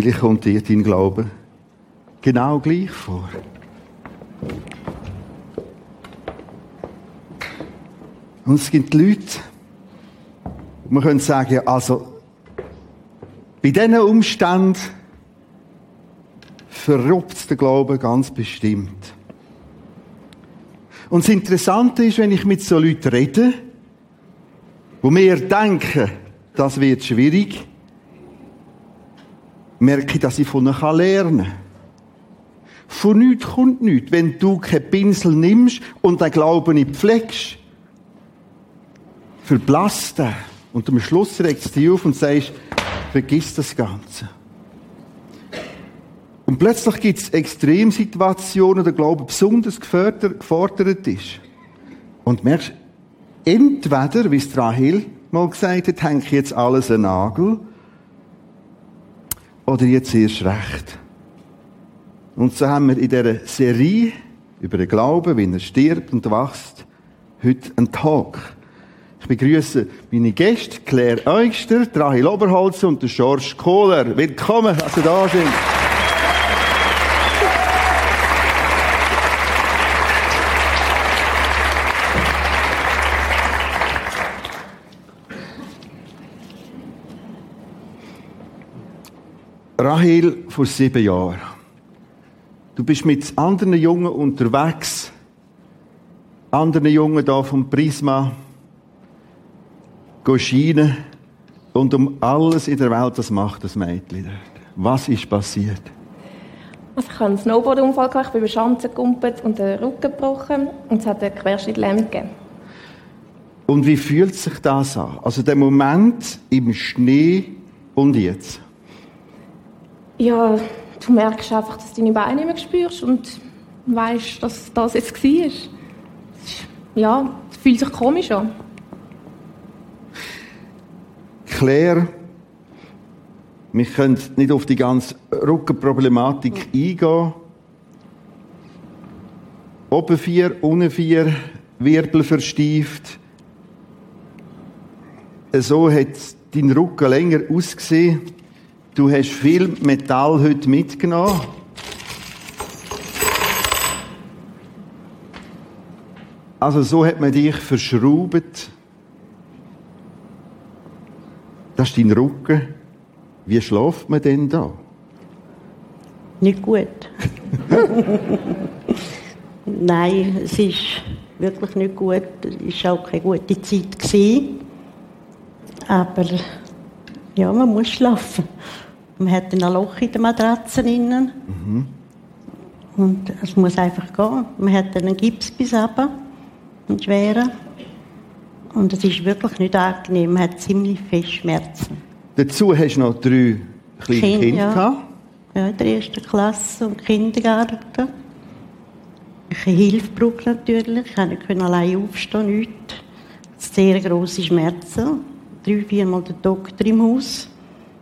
Vielleicht kommt dir dein Glaube genau gleich vor. Und es gibt Leute, man könnte sagen, also, bei diesen Umständen verruppt der Glaube ganz bestimmt. Und das Interessante ist, wenn ich mit so Leuten rede, wo mir denken, das wird schwierig, merke ich, dass ich von ihnen lernen kann. Von nichts kommt nichts. Wenn du keinen Pinsel nimmst und den Glauben nicht pflegst, verblasst er. Und am Schluss regt es dich auf und sagst, vergiss das Ganze. Und plötzlich gibt es Extremsituationen, wo der Glaube besonders gefordert ist. Und merkst, entweder, wie es Rahel mal gesagt hat, hänge ich jetzt alles an Nagel, oder jetzt erst recht. Und so haben wir in dieser Serie über den Glauben, wie er stirbt und wächst, heute einen Tag. Ich begrüße meine Gäste, Claire Eugster, Rahel Oberholzer und George Kohler. Willkommen, dass ihr da sind. Rahel vor sieben Jahren. Du bist mit anderen Jungen unterwegs. Anderen Jungen da vom Prisma. Schienen. Und um alles in der Welt, das macht das Mädchen dort. Was ist passiert? Also ich hatte einen Snowboard-Unfall, ich bin über Schanzen gekumpelt und den Rücken gebrochen und es hat einen Querschnittlähmung gegeben. Und wie fühlt sich das an? Also der Moment im Schnee und jetzt? Ja, du merkst einfach, dass du deine Beine nicht mehr spürst und weißt, dass das jetzt war. Ja, es fühlt sich komisch an. Claire, wir können nicht auf die ganze Rückenproblematik eingehen. Oben vier, unten vier, Wirbel verstieft. So hat dein Rücken länger ausgesehen. Du hast viel Metall heute mitgenommen. Also so hat man dich verschraubt. Das ist dein Rücken. Wie schläft man denn da? Nicht gut. Nein, es ist wirklich nicht gut. Es war auch keine gute Zeit. Aber ja, man muss schlafen. Man hat ein Loch in der Matratze innen. Mhm. Und es muss einfach gehen. Man hat einen Gips bis runter, einen schweren. Und es ist wirklich nicht angenehm. Man hat ziemlich viel Schmerzen. Dazu hast du noch drei kleine kind, Kinder ja. gehabt? Ja, in der ersten Klasse und Kindergarten. Ich habe Hilfe gebraucht natürlich. Ich konnte allein aufstehen, nichts. Sehr grosse Schmerzen. Drei, viermal der Doktor im Haus.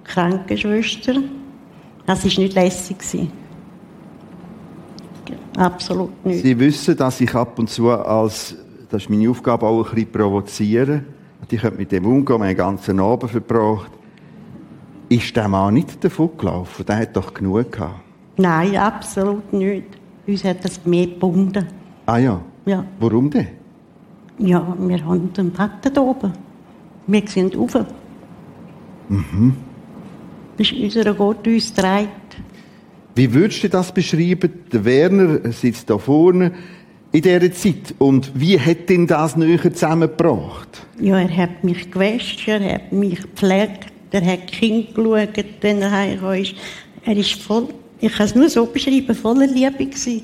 Krankenschwester. Das war nicht lässig. Absolut nicht. Sie wissen, dass ich ab und zu als, das ist meine Aufgabe, auch ein bisschen provozieren. Ich könnte mit dem umgehen, meinen ganzen Abend verbracht. Ist der Mann nicht davon gelaufen? Der hat doch genug gehabt. Nein, absolut nicht. Uns hat das mehr gebunden. Ah ja? Ja. Warum denn? Ja, wir haben den Vater da oben. Wir sind rauf. Mhm. Das ist unser Gott, uns trägt. Wie würdest du das beschreiben? Der Werner sitzt da vorne in dieser Zeit. Und wie hat denn das näher zusammengebracht? Ja, er hat mich gewäscht, er hat mich gepflegt, er hat Kind geschaut, wenn er heimgekommen ist. Er ist voll, ich kann es nur so beschreiben, voller Liebe gewesen.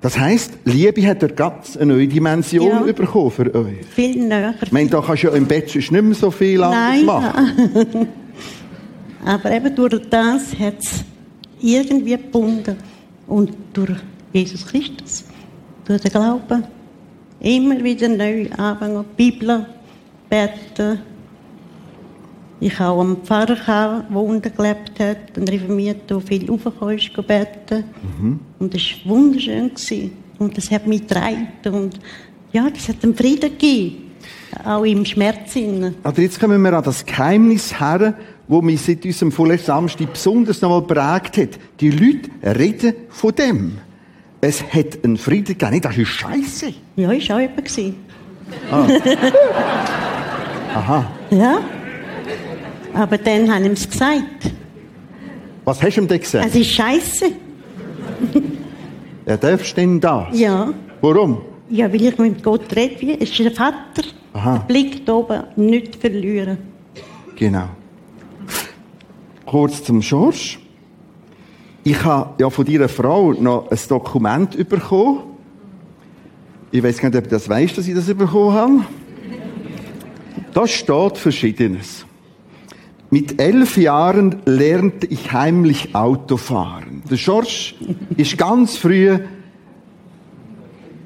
Das heisst, Liebe hat er ganz eine neue Dimension ja. bekommen für euch. Viel näher. Ich meine, da kannst du ja im Bett nicht mehr so viel Nein. machen. Aber eben durch das hat es irgendwie gebunden. Und durch Jesus Christus, durch den Glauben, immer wieder neu anfangen, die Bibel, beten. Ich habe auch einen Pfarrer, gehabt, der unten gelebt hat, ein Reformierter, der viel raufgekommen ist, beten. Mhm. Und das war wunderschön. Gewesen. Und das hat mich getragen. Und ja, das hat einen Frieden gegeben. auch im Schmerz. Also jetzt kommen wir an das Geheimnis her, wo mich seit unserem vorletzten Samstag besonders nochmal prägt hat. Die Leute reden von dem. Es hat einen Frieden gegeben. Das ist Scheiße. Ja, ist auch jemand gewesen. Aha. Ja. Aber dann haben ihm es gesagt. Was hast du ihm denn gesagt? Es ist scheiße. Er darfst denn das? Ja. Warum? Ja, weil ich mit Gott rede, es ist ein Vater. Aha. Der Blick da oben nicht verlieren. Genau. Kurz zum Schorsch. Ich habe ja von deiner Frau noch ein Dokument bekommen. Ich weiß gar nicht, ob du das weißt, dass ich das bekommen habe. Da steht Verschiedenes. Mit elf Jahren lernte ich heimlich Autofahren. Der Schorsch ist ganz früh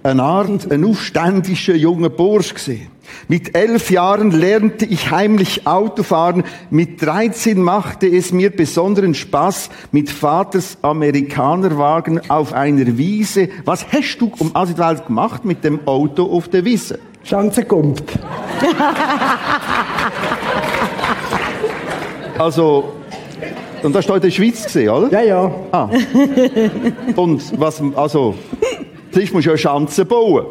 eine Art, ein aufständischer junger Bursch gesehen. Mit elf Jahren lernte ich heimlich Autofahren. Mit 13 machte es mir besonderen Spaß mit Vaters Amerikanerwagen auf einer Wiese. Was hast du um also gemacht mit dem Auto auf der Wiese? Schanze kommt. Also, und das war in der Schweiz gesehen, oder? Ja, ja. Ah. Und was, also, zuerst musst du ja Schanzen bauen.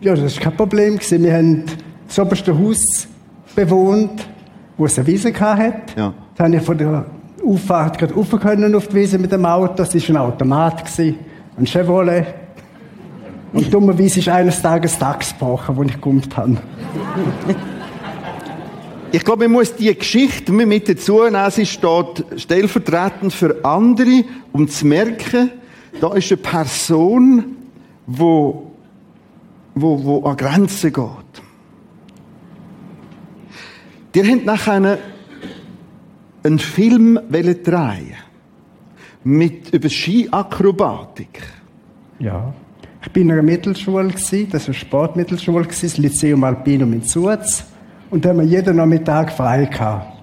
Ja, das war kein Problem. Wir haben das oberste Haus bewohnt, wo es eine Wiese hatte. Ja. Da habe ich von der Auffahrt gerade rauf können auf die Wiese mit dem Auto. Das war ein Automat, gewesen, ein Chevrolet. Und dummerweise ist eines Tages Tax gebrochen, wo ich gekumpft habe. Ich glaube, man muss die Geschichte mit dazu nehmen. Sie steht stellvertretend für andere, um zu merken, da ist eine Person, wo, wo, wo an Grenzen geht. Die haben nachher einen Film drehen mit über Skiakrobatik. Ja. Ich bin in einer Mittelschule, das war eine Sportmittelschule, das Lyceum Alpinum in Zuz. Und da haben wir jeden Nachmittag frei gehabt.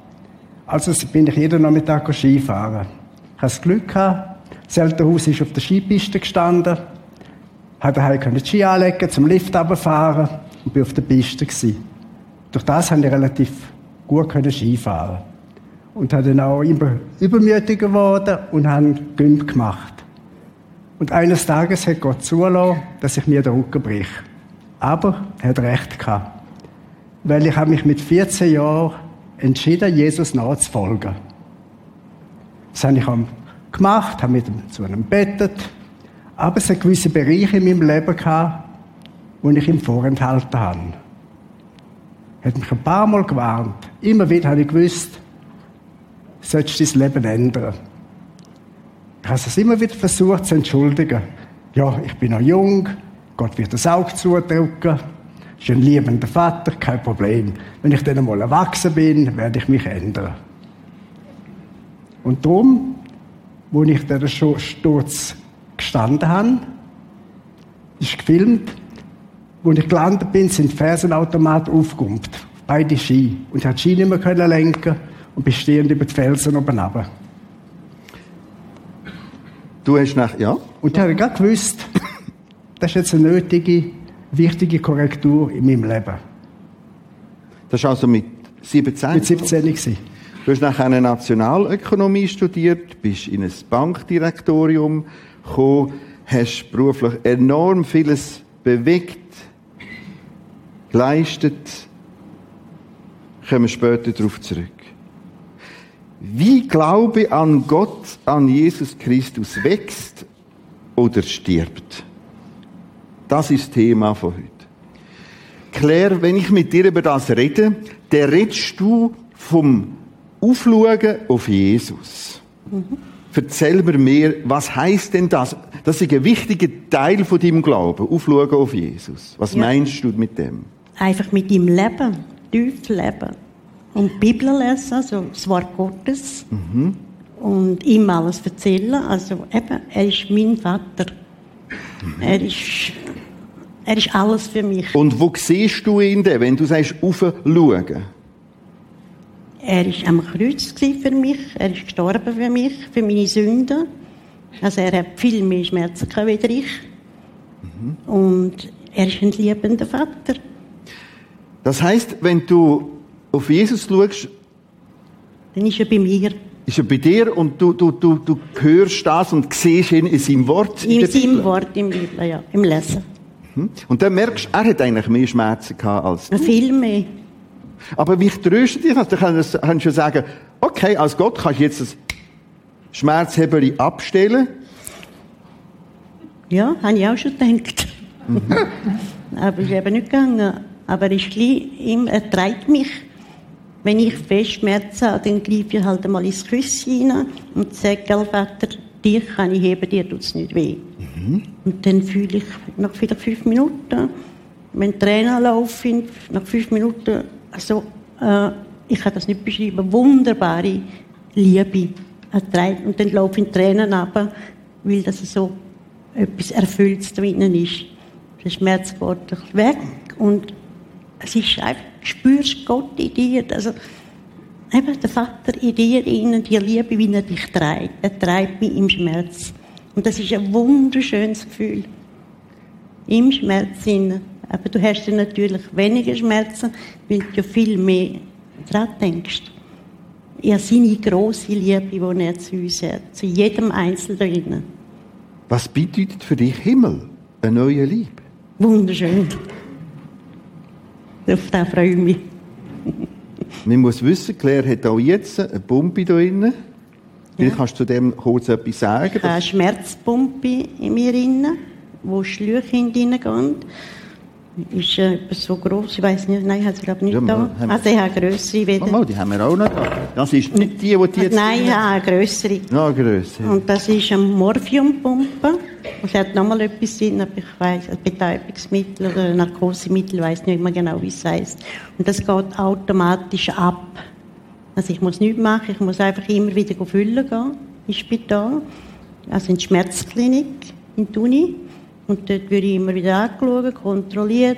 Also bin ich jeden Nachmittag Skifahren. Ich hatte das Glück gehabt. Das Elternhaus ist auf der Skipiste gestanden. Habe daheim können Ski anlegen, zum Lift runterfahren und bin auf der Piste gewesen. Durch das konnte ich relativ gut können Skifahren. Und habe dann auch immer übermütiger geworden und habe Gümp gemacht. Und eines Tages hat Gott zulassen, dass ich mir den Rücken brich. Aber er hat recht gehabt. Weil ich habe mich mit 14 Jahren entschieden, Jesus nachzufolgen. Das habe ich auch gemacht, habe mit zu einem bettet. Aber es hat gewisse Bereiche in meinem Leben gehabt, wo ich ihm vorenthalten habe. Er hat mich ein paar Mal gewarnt. Immer wieder habe ich gewusst, sollst du dein Leben ändern. Ich habe es immer wieder versucht zu entschuldigen. Ja, ich bin noch jung, Gott wird das Auge zudrücken. Ist ein liebender Vater, kein Problem. Wenn ich dann einmal erwachsen bin, werde ich mich ändern. Und darum, wo ich schon Sturz gestanden habe, ist gefilmt, wo ich gelandet bin, sind die Fersenautomat aufgekumpft. Beide Ski. Und ich konnte die Ski nicht mehr können lenken und bin stehend über die Felsen oben runter. Du hast nach, ja? Und ich habe gerade gewusst, das ist jetzt eine nötige, wichtige Korrektur in meinem Leben. Das war also mit 17? Mit 17 gewesen. Du hast nachher eine Nationalökonomie studiert, bist in ein Bankdirektorium gekommen, hast beruflich enorm vieles bewegt, geleistet. Kommen wir später darauf zurück. Wie Glaube an Gott, an Jesus Christus wächst oder stirbt. Das ist das Thema von heute. Claire, wenn ich mit dir über das rede, dann redest du vom Aufschauen auf Jesus. Mhm. Erzähl mir mehr, was heißt denn das? Das ist ein wichtiger Teil von deinem Glauben, Aufschauen auf Jesus. Was Ja. meinst du mit dem? Einfach mit ihm leben, tief leben. Und die Bibel lesen, also das Wort Gottes. Und ihm alles erzählen. Also eben, er ist mein Vater. Er, ist, er ist alles für mich. Und wo siehst du ihn denn, wenn du sagst, aufschauen? Er ist am Kreuz für mich. Er ist gestorben für mich, für meine Sünden. Also er hat viel mehr Schmerzen gehabt als ich. Und er ist ein liebender Vater. Das heißt, wenn du auf Jesus schaust, Dann ist er bei mir. ist er bei dir und du, du, du, du hörst das und siehst ihn in seinem Wort. In der seinem Bibel. Wort im Bibel, ja, im Lesen. Hm? Und dann merkst du, er hat eigentlich mehr Schmerzen gehabt als du. Viel mehr. Aber wie tröstet dich das? Du kannst du sagen, okay, als Gott kannst du jetzt das Schmerzhebeli abstellen. Ja, habe ich auch schon gedacht. Aber es ist eben nicht gegangen. Aber er ist gleich, er trägt mich. Wenn ich Festschmerzen habe, dann greife ich halt einmal ins Küsschen rein und sage, «Gell, Vater, dich kann ich heben, dir tut es nicht weh. Und dann fühle ich nach vielleicht fünf Minuten, wenn Tränen laufen, nach fünf Minuten, also, äh, ich kann das nicht beschreiben, wunderbare Liebe. Er trägt, und dann laufen Tränen ab, weil das so etwas Erfülltes drinnen ist. Der Schmerz bisschen weg und es ist einfach, du spürst Gott in dir. Also, eben der Vater in dir, innen, die Liebe, wie er dich trägt. Er treibt mich im Schmerz. Und das ist ein wunderschönes Gefühl. Im Schmerz innen. Aber du hast dann natürlich weniger Schmerzen, weil du ja viel mehr dran denkst. Ja, seine grosse Liebe, die er zu uns hat, zu jedem Einzelnen drinnen. Was bedeutet für dich Himmel? Eine neue Liebe? Wunderschön. Auf das freue ich mich. Man muss wissen, Claire hat auch jetzt eine Pumpe da drin. Vielleicht kannst du zu dem kurz etwas sagen. Ich habe eine Schmerzpumpe in mir drin, wo Schläuche in reingehen. Ist äh, etwa so groß, ich weiß nicht, nein, hat sie glaube ich Ja, nicht mal, da. Also ich habe eine grössere Oh, wieder. mal, die haben wir auch noch da. Das ist nicht die, die die jetzt... Nein, ich habe eine grössere. Noch grösser. Und das ist eine Morphiumpumpe. Es hat nochmal etwas drin, aber ich weiss, ein Betäubungsmittel oder ein Narkosemittel, ich weiß nicht mehr genau, wie es heisst. Und das geht automatisch ab. Also ich muss nichts machen, ich muss einfach immer wieder füllen gehen ins Spital, also in die Schmerzklinik in die Uni. Und dort werde ich immer wieder angeschaut, kontrolliert,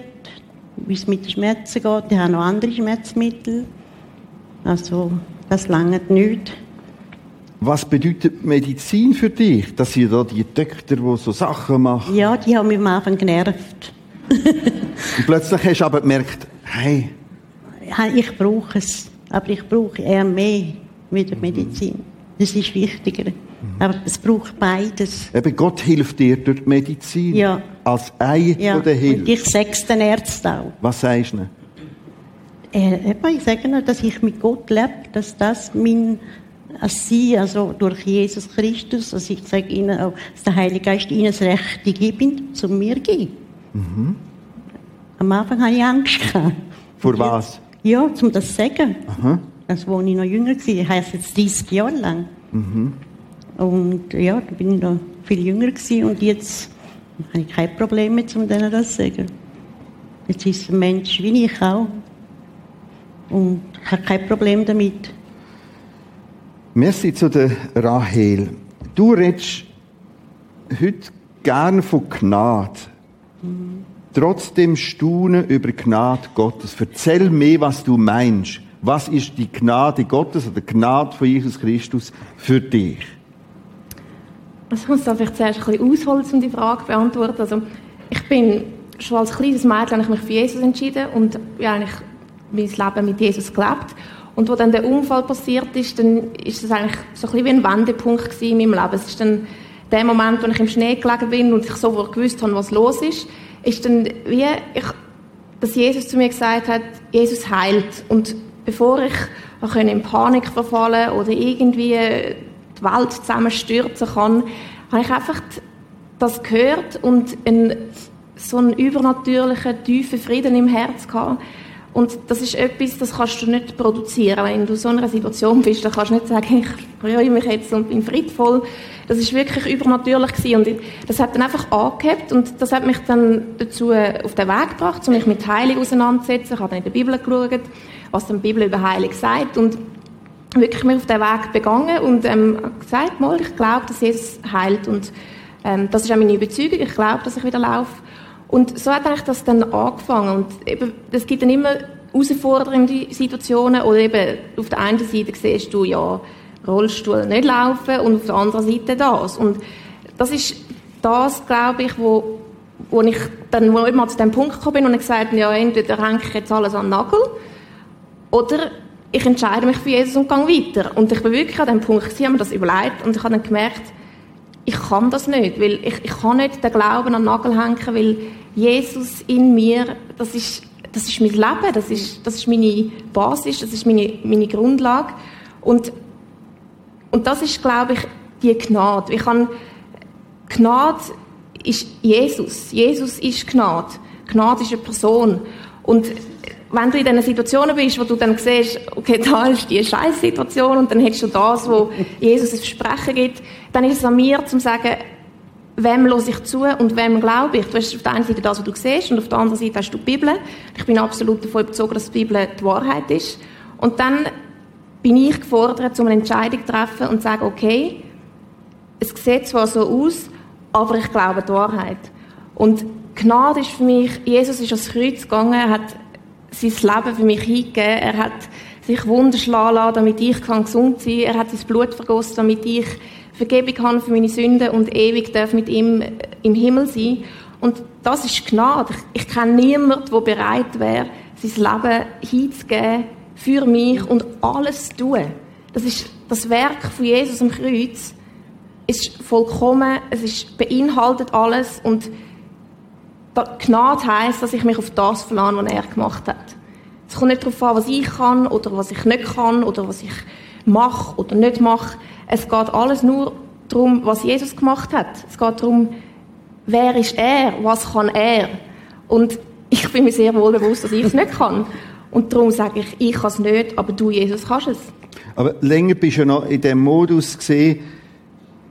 wie es mit den Schmerzen geht. Ich habe noch andere Schmerzmittel. Also das langt nicht. Was bedeutet Medizin für dich? Dass ihr da die Doktor, die so Sachen machen. Ja, die haben mich am Anfang genervt. Und plötzlich hast du aber gemerkt, hey, Ich brauche es, aber ich brauche eher mehr mit der Medizin. Das ist wichtiger. Aber es braucht beides. eben Gott hilft dir durch die Medizin. Ja. Als Ei Ja. Und Hilfe. ich sage den Ärzten auch. Was sagst du? Äh, eben, ich sage ihnen, dass ich mit Gott lebe, dass das mein als Sie, also durch Jesus Christus, also ich sage Ihnen auch, dass der Heilige Geist Ihnen das Rechte gibt, zu mir zu gehen. Am Anfang hatte ich Angst. Vor was? Ja, um das zu sagen. Das, wo ich noch jünger war, heiße jetzt 30 Jahre lang. Und ja, da bin ich noch viel jünger gewesen und jetzt habe ich kein Problem mehr, um denen das zu sagen. Jetzt ist ein Mensch wie ich auch. Und ich habe kein Problem damit. Merci zu der Rahel. Du redest heute gern von Gnade. Trotzdem staunen über Gnade Gottes. Erzähl mir, was du meinst. Was ist die Gnade Gottes oder die Gnade von Jesus Christus für dich? Ich muss da vielleicht zuerst ein bisschen ausholen, um die Frage zu beantworten. Also ich bin schon als kleines Mädchen habe ich mich für Jesus entschieden und ja, eigentlich mein Leben mit Jesus gelebt. Und wo dann der Unfall passiert ist, dann ist es eigentlich so ein bisschen wie ein Wendepunkt in meinem Leben. Es ist dann der Moment, wo ich im Schnee gelegen bin und ich sofort gewusst habe, was los ist, ist dann wie, ich, dass Jesus zu mir gesagt hat, Jesus heilt. Und bevor ich in Panik verfallen oder irgendwie die Welt zusammenstürzen kann, habe ich einfach das gehört und einen, so einen übernatürlichen, tiefen Frieden im Herz gehabt. Und das ist etwas, das kannst du nicht produzieren. Wenn du in so einer Situation bist, dann kannst du nicht sagen, ich freue mich jetzt und bin friedvoll. Das ist wirklich übernatürlich gewesen. Und das hat dann einfach angehebt und das hat mich dann dazu auf den Weg gebracht, um mich mit Heilung auseinanderzusetzen. Ich habe dann in der Bibel geschaut, was die Bibel über Heilung sagt und wirklich mir auf den Weg begangen und ähm, gesagt, mal, ich glaube, dass Jesus heilt und ähm, das ist auch meine Überzeugung. Ich glaube, dass ich wieder laufe. Und so hat eigentlich das dann angefangen. Und eben, es gibt dann immer herausfordernde Situationen oder eben auf der einen Seite siehst du, ja, Rollstuhl nicht laufen und auf der anderen Seite das. Und das ist das, glaube ich, wo, wo ich dann wo ich mal zu dem Punkt gekommen bin und ich gesagt habe, ja, entweder hänge ich jetzt alles an den Nagel oder ich entscheide mich für Jesus und gehe weiter. Und ich bin wirklich an dem Punkt, ich habe mir das überlegt und ich habe dann gemerkt, ich kann das nicht, weil ich, ich kann nicht den Glauben an den Nagel hängen, weil Jesus in mir, das ist, das ist mein Leben, das ist, das ist meine Basis, das ist meine, meine Grundlage. Und, und das ist, glaube ich, die Gnade. Ich kann, Gnade ist Jesus. Jesus ist Gnade. Gnade ist eine Person. Und wenn du in diesen Situationen bist, wo du dann siehst, okay, da ist die Scheißsituation und dann hättest du das, wo Jesus ein Versprechen gibt, dann ist es an mir, zu sagen, wem los ich zu und wem glaube ich. Du hast auf der einen Seite das, was du siehst, und auf der anderen Seite hast du die Bibel. Ich bin absolut davon überzeugt, dass die Bibel die Wahrheit ist. Und dann bin ich gefordert, um eine Entscheidung zu treffen und zu sagen, okay, es sieht zwar so aus, aber ich glaube die Wahrheit. Und Gnade ist für mich, Jesus ist ans Kreuz gegangen, hat sein Leben für mich hingegeben, er hat sich Wunder schlagen lassen, damit ich gesund sein kann, er hat sein Blut vergossen, damit ich Vergebung habe für meine Sünden und ewig darf mit ihm im Himmel sein. Und das ist Gnade. Ich, ich kenne niemanden, der bereit wäre, sein Leben hinzugeben für mich und alles zu tun. Das ist das Werk von Jesus am Kreuz. Ist vollkommen, es ist, beinhaltet alles und Gnade heisst, dass ich mich auf das verlasse, was er gemacht hat. Es kommt nicht darauf an, was ich kann oder was ich nicht kann oder was ich mache oder nicht mache. Es geht alles nur darum, was Jesus gemacht hat. Es geht darum, wer ist er, was kann er. Und ich bin mir sehr wohl bewusst, dass ich es nicht kann. Und darum sage ich, ich kann es nicht, aber du, Jesus, kannst es. Aber länger bist du ja noch in dem Modus gesehen,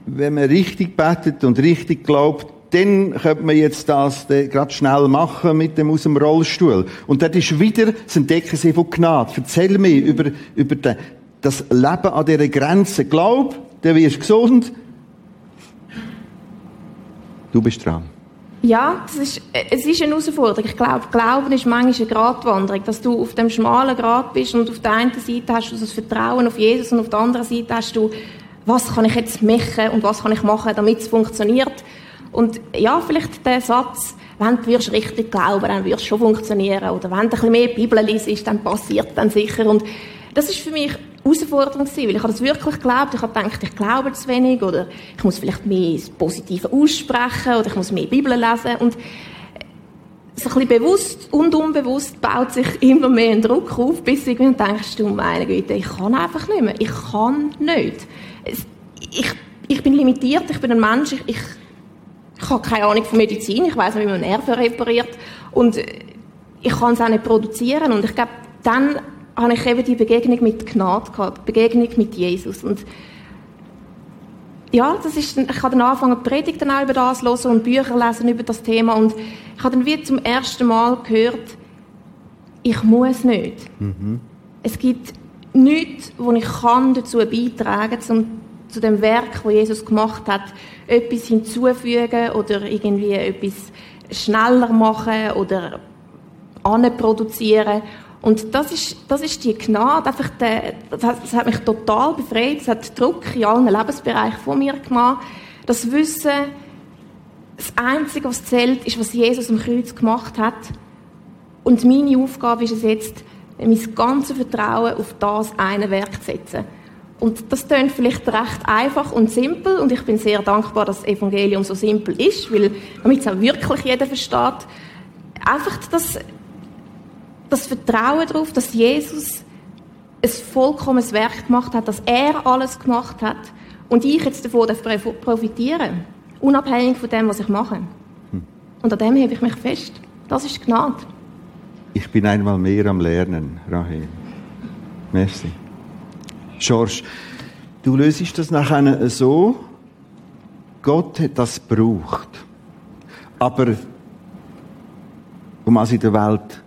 wenn man richtig betet und richtig glaubt, dann könnte man jetzt das gerade schnell machen mit dem aus dem Rollstuhl. Und das ist wieder das Entdecken von Gnade. Erzähl mir über, über das Leben an dieser Grenze. Glaub, dann wirst gesund. Du bist dran. Ja, es ist, es ist eine Herausforderung. Ich glaube, Glauben ist manchmal eine Gratwanderung, dass du auf dem schmalen Grat bist und auf der einen Seite hast du das Vertrauen auf Jesus und auf der anderen Seite hast du, was kann ich jetzt machen und was kann ich machen, damit es funktioniert. Und ja, vielleicht der Satz, wenn du richtig glauben, dann wirst es schon funktionieren. Oder wenn du ein bisschen mehr Bibel liest, dann passiert dann sicher. Und das ist für mich Herausforderung gewesen, weil ich habe das wirklich geglaubt. Ich habe gedacht, ich glaube zu wenig oder ich muss vielleicht mehr das Positive aussprechen oder ich muss mehr Bibel lesen. Und so ein bisschen bewusst und unbewusst baut sich immer mehr ein Druck auf, bis du denkst, du meine Güte, ich kann einfach nicht mehr. Ich kann nicht. Ich, ich bin limitiert, ich bin ein Mensch, ich, ich, ich habe keine Ahnung von Medizin, ich weiß nicht, wie man Nerven repariert und ich kann es auch nicht produzieren und ich glaube, dann habe ich eben die Begegnung mit Gnade gehabt, die Begegnung mit Jesus. Und ja, das ist, ich habe dann angefangen, Predigten auch über das hören und Bücher lesen über das Thema. Und ich habe dann wie zum ersten Mal gehört, ich muss nicht. Mhm. Es gibt nichts, wo ich kann dazu beitragen kann, zu dem Werk, das Jesus gemacht hat, etwas hinzufügen oder irgendwie etwas schneller machen oder anproduzieren. Und das ist, das ist die Gnade, einfach der, das, hat mich total befreit, es hat Druck in allen Lebensbereichen von mir gemacht. Das Wissen, das Einzige, was zählt, ist, was Jesus am Kreuz gemacht hat. Und meine Aufgabe ist es jetzt, mein ganzes Vertrauen auf das eine Werk zu setzen. Und das klingt vielleicht recht einfach und simpel und ich bin sehr dankbar, dass das Evangelium so simpel ist, weil damit es auch wirklich jeder versteht. Einfach das das Vertrauen darauf, dass Jesus ein vollkommenes Werk gemacht hat, dass er alles gemacht hat und ich jetzt davon profitieren unabhängig von dem, was ich mache. Hm. Und an dem hebe ich mich fest. Das ist Gnade. Ich bin einmal mehr am Lernen, Rahel. Merci. George, du löst das nachher so, Gott hat das gebraucht. Aber um was in der Welt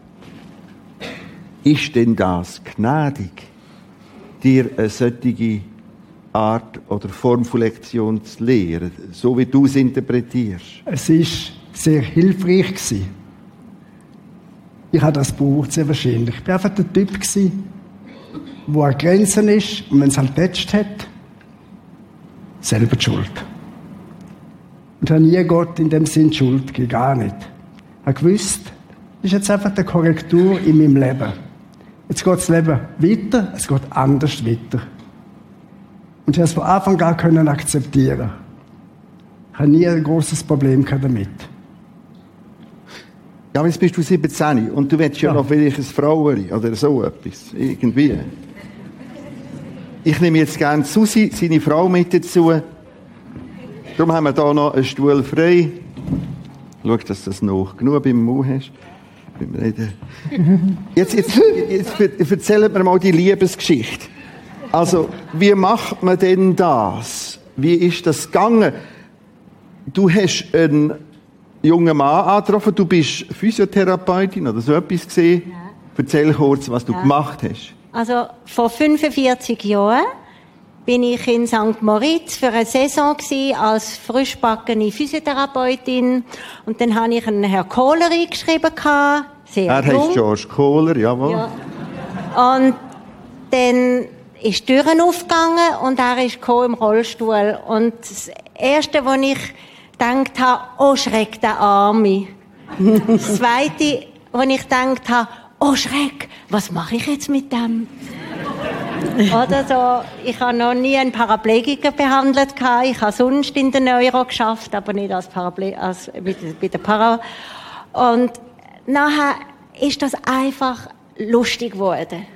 ist denn das gnädig, dir eine solche Art oder Form von Lektion zu lehren, so wie du es interpretierst? Es war sehr hilfreich. Ich habe das gebraucht, sehr wahrscheinlich. Ich war einfach der Typ wo an Grenzen ist und wenn es halt tätscht hat, selber die Schuld. Und habe nie Gott in dem Sinn Schuld gegeben, gar nicht. habe gewusst, das ist jetzt einfach eine Korrektur in meinem Leben. Jetzt geht das Leben weiter, es geht anders weiter. Und ich habe es von Anfang an können akzeptieren. Ich habe nie ein großes Problem damit. Ja, aber jetzt bist du 17 und du willst ja, Ja. noch vielleicht ein Fraueri oder so etwas. Irgendwie. Ich nehme jetzt gerne Susi, seine Frau, mit dazu. Darum haben wir hier noch einen Stuhl frei. Schau, dass du das noch genug beim Mund hast. Beim Reden. Jetzt, jetzt, jetzt erzählt mir mal die Liebesgeschichte. Also, wie macht man denn das? Wie ist das gegangen? Du hast einen jungen Mann angetroffen, du bist Physiotherapeutin oder so etwas gesehen. Erzähl kurz, was du gemacht hast. Also vor 45 Jahren bin ich in St. Moritz für eine Saison als frischbackene Physiotherapeutin und dann habe ich einen Herrn Kohler eingeschrieben sehr Er jung. heißt George Kohler, jawohl. Ja. Und dann ist die Türen aufgegangen und er ist im Rollstuhl. Und das Erste, was ich gedacht habe, oh Schreck, der Arme. Das Zweite, was ich gedacht habe, oh Schreck, was mache ich jetzt mit dem? Oder so, ich habe noch nie einen Paraplegiker behandelt. Ich habe sonst in der Neuro geschafft, aber nicht als Paraple als der- bei der Para. Und nachher ist das einfach lustig geworden.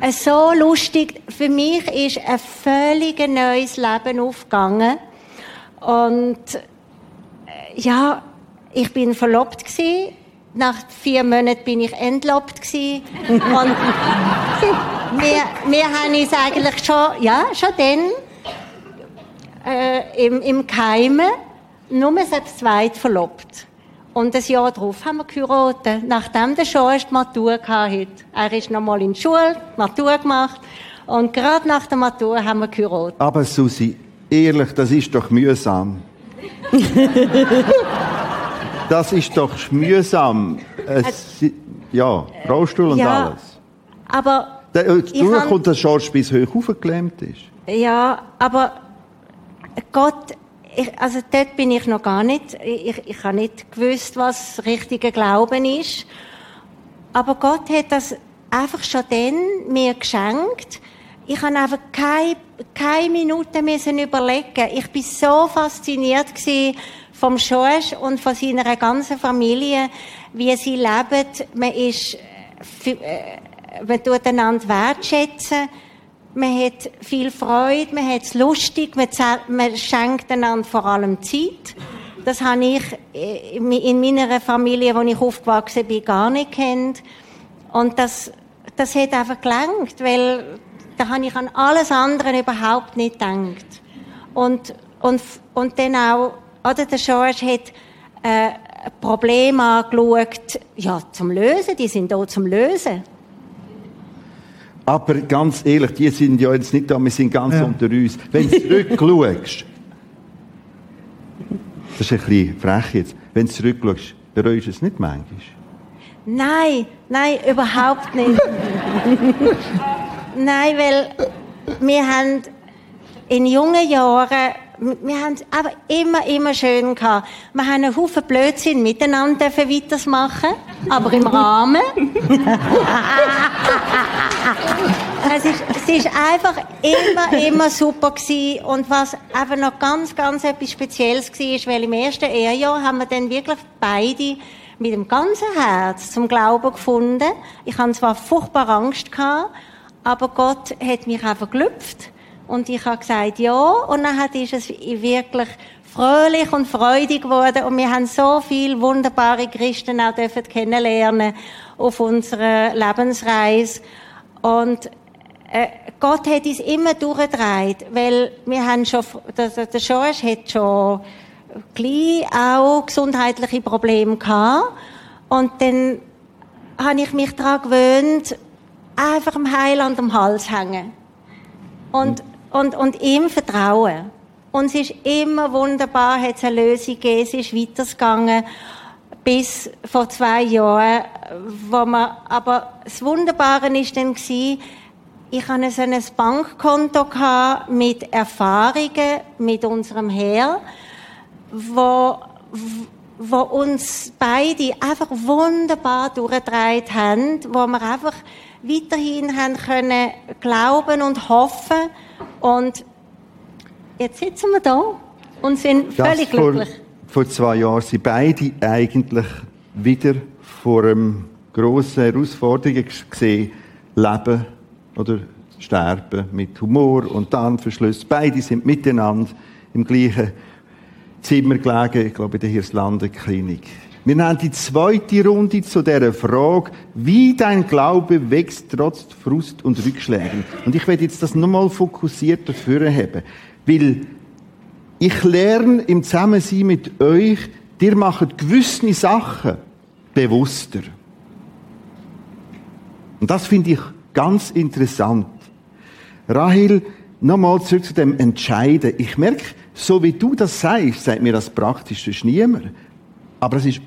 Äh, So lustig. Für mich ist ein völlig neues Leben aufgegangen. Und ja, ich bin verlobt gsi. Nach vier Monaten bin ich entlobt gsi. Und wir, wir haben uns eigentlich schon, ja, schon dann äh, im, im Keime nur selbst zweit verlobt. Und ein Jahr darauf haben wir geheiratet, nachdem der schon erst Matur hatte. Er ist noch mal in die Schule, Matur gemacht. Und gerade nach der Matur haben wir geheiratet. Aber Susi, ehrlich, das ist doch mühsam. das ist doch mühsam. Es, ja, Rollstuhl und Ja. alles. Aber Da, äh, kommt, dass George bis hoch aufgeklemmt ist. Ja, aber Gott, ich, also dort bin ich noch gar nicht. Ich, ich habe nicht gewusst, was richtiger Glauben ist. Aber Gott hat das einfach schon dann mir geschenkt. Ich habe einfach keine, keine Minute müssen überlegen. Ich bin so fasziniert vom Schorsch und von seiner ganzen Familie, wie sie leben. Man ist, für- äh, man tut einander wertschätzen. Man hat viel Freude, man hat es lustig, man, man schenkt einander vor allem Zeit. Das habe ich äh, in meiner Familie, wo ich aufgewachsen bin, gar nicht kennt. Und das, das hat einfach gelangt, weil da habe ich an alles andere überhaupt nicht gedacht. Und, und, und dann auch, oder der George hat äh, Probleme angeschaut, ja, zum Lösen, die sind da zum Lösen. Aber ganz ehrlich, die sind ja jetzt nicht da, wir sind ganz Ja. unter uns. Wenn du zurückschaust, das ist ein bisschen frech jetzt, wenn du zurückschaust, bereust du es nicht manchmal? Nein, nein, überhaupt nicht. nein, weil wir haben in jungen Jahren, wir haben es aber immer, immer schön gehabt. Wir haben einen Haufen Blödsinn miteinander weitermachen, aber im Rahmen. es, ist, es ist einfach immer, immer super gewesen. Und was einfach noch ganz, ganz etwas Spezielles war, ist, weil im ersten Ehejahr haben wir dann wirklich beide mit dem ganzen Herz zum Glauben gefunden. Ich hatte zwar furchtbar Angst gehabt, aber Gott hat mich einfach gelüpft. Und ich habe gesagt, ja. Und dann ist es wirklich fröhlich und freudig geworden. Und wir haben so viele wunderbare Christen auch dürfen kennenlernen auf unserer Lebensreise. Und äh, Gott hat uns immer durchgedreht, weil wir haben schon, der, der George hat schon gleich auch gesundheitliche Probleme gehabt. Und dann habe ich mich daran gewöhnt, einfach dem Heiland am Hals hängen. Und, und, und ihm vertrauen. Und es ist immer wunderbar, hat es eine Lösung gegeben, es ist weitergegangen. Bis vor zwei Jahren, wo man, aber das Wunderbare ist dann ich hatte so ein Bankkonto mit Erfahrungen mit unserem Herr, wo, wo uns beide einfach wunderbar durchgedreht haben, wo wir einfach weiterhin haben können glauben und hoffen und jetzt sitzen wir da und sind völlig vor, glücklich. Vor zwei Jahren sind beide eigentlich wieder vor einem grossen Herausforderung gesehen, Leben oder Sterben mit Humor und Darmverschluss. Beide sind miteinander im gleichen Zimmer gelegen, ich glaube in der Hirslanden Klinik. Wir nehmen die zweite Runde zu der Frage, wie dein Glaube wächst trotz Frust und Rückschlägen. Und ich werde jetzt das nochmal fokussiert dafür haben, weil ich lerne im Zusammensein mit euch, dir macht gewisse Sachen bewusster. Und das finde ich ganz interessant. Rahel, nochmal zurück zu dem Entscheiden. Ich merke, so wie du das sagst, sagt mir das praktisch sonst niemand. Aber es ist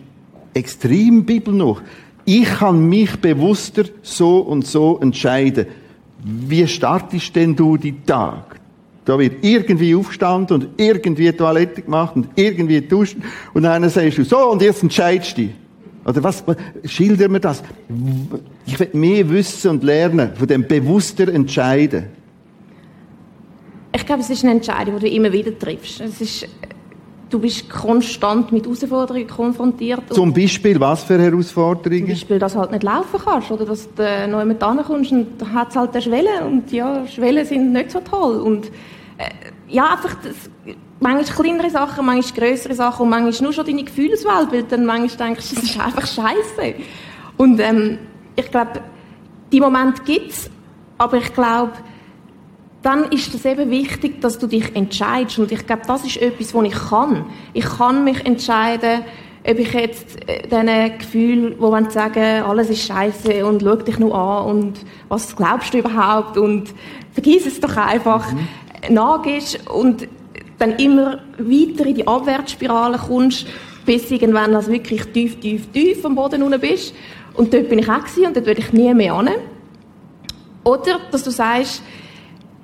extrem Bibel noch. Ich kann mich bewusster so und so entscheiden. Wie startest denn du die Tag? Da wird irgendwie aufgestanden und irgendwie Toilette gemacht und irgendwie duschen und dann sagst du, so und jetzt entscheidest du dich. Oder was, schildern wir das? Ich will mehr wissen und lernen von dem bewusster Entscheiden. Ich glaube, es ist eine Entscheidung, die du immer wieder triffst. Es ist, du bist konstant mit Herausforderungen konfrontiert. Zum Beispiel, was für Herausforderungen? Zum Beispiel, dass du halt nicht laufen kannst oder dass du noch jemand ankommst und da hat es halt eine Schwelle und ja, Schwellen sind nicht so toll und äh, ja, einfach das, manchmal kleinere Sachen, manchmal größere Sachen und manchmal nur schon deine Gefühlswelt, weil dann manchmal denkst, das ist einfach scheiße. Und ähm, ich glaube, die Momente gibt es, aber ich glaube, dann ist es eben wichtig, dass du dich entscheidest. Und ich glaube, das ist etwas, was ich kann. Ich kann mich entscheiden, ob ich jetzt äh, diesen Gefühl, wo man sagen, alles ist scheiße und schau dich nur an und was glaubst du überhaupt und vergiss es doch einfach, mhm. nachgehst und dann immer weiter in die Abwärtsspirale kommst, bis irgendwann also wirklich tief, tief, tief am Boden unten bist. Und dort bin ich auch gewesen, und dort würde ich nie mehr an. Oder, dass du sagst,